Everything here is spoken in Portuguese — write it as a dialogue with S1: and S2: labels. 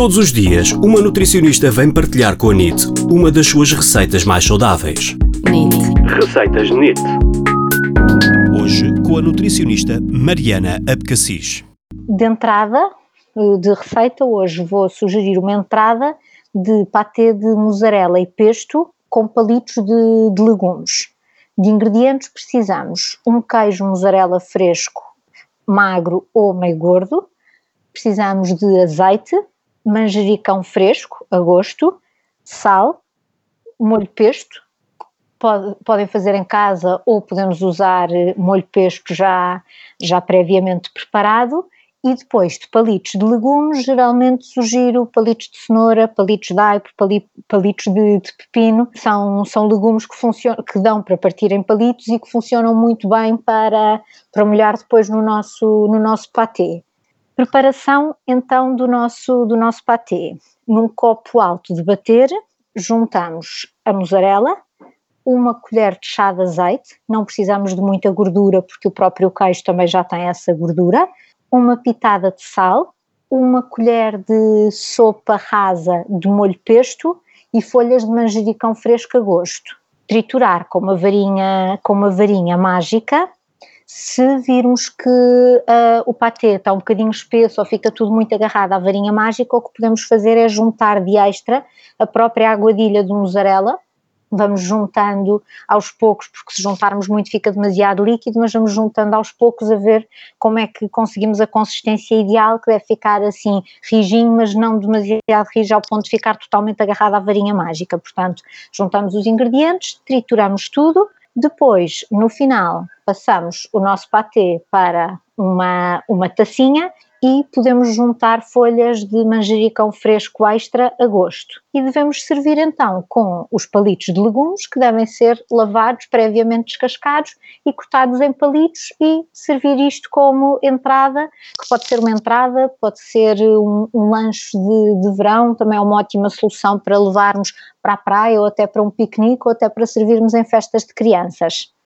S1: Todos os dias, uma nutricionista vem partilhar com a NIT uma das suas receitas mais saudáveis.
S2: NIT.
S1: Receitas NIT. Hoje, com a nutricionista Mariana Abcacis.
S3: De entrada de receita, hoje vou sugerir uma entrada de patê de mussarela e pesto com palitos de, de legumes. De ingredientes precisamos um queijo mussarela fresco, magro ou meio gordo, precisamos de azeite, manjericão fresco a gosto, sal, molho pesto, pode, podem fazer em casa ou podemos usar molho pesto já, já previamente preparado e depois de palitos de legumes, geralmente sugiro palitos de cenoura, palitos de aipo, palitos de, de, pepino. São, são legumes que, funcionam, que dão para partir em palitos e que funcionam muito bem para, para molhar depois no nosso, no nosso patê. Preparação então do nosso, do nosso patê. Num copo alto de bater, juntamos a mussarela, uma colher de chá de azeite, não precisamos de muita gordura porque o próprio queijo também já tem essa gordura uma pitada de sal, uma colher de sopa rasa de molho pesto e folhas de manjericão fresco a gosto. Triturar com uma varinha, com uma varinha mágica. Se virmos que uh, o patê está um bocadinho espesso ou fica tudo muito agarrado à varinha mágica, o que podemos fazer é juntar de extra a própria aguadilha de mussarela vamos juntando aos poucos, porque se juntarmos muito fica demasiado líquido, mas vamos juntando aos poucos a ver como é que conseguimos a consistência ideal, que deve ficar assim rijinho, mas não demasiado rijo ao ponto de ficar totalmente agarrado à varinha mágica. Portanto, juntamos os ingredientes, trituramos tudo, depois, no final, passamos o nosso patê para uma, uma tacinha e podemos juntar folhas de manjericão fresco extra a gosto. E devemos servir então com os palitos de legumes que devem ser lavados, previamente descascados e cortados em palitos e servir isto como entrada, que pode ser uma entrada, pode ser um, um lanche de, de verão, também é uma ótima solução para levarmos para a praia ou até para um piquenique ou até para servirmos em festas de crianças.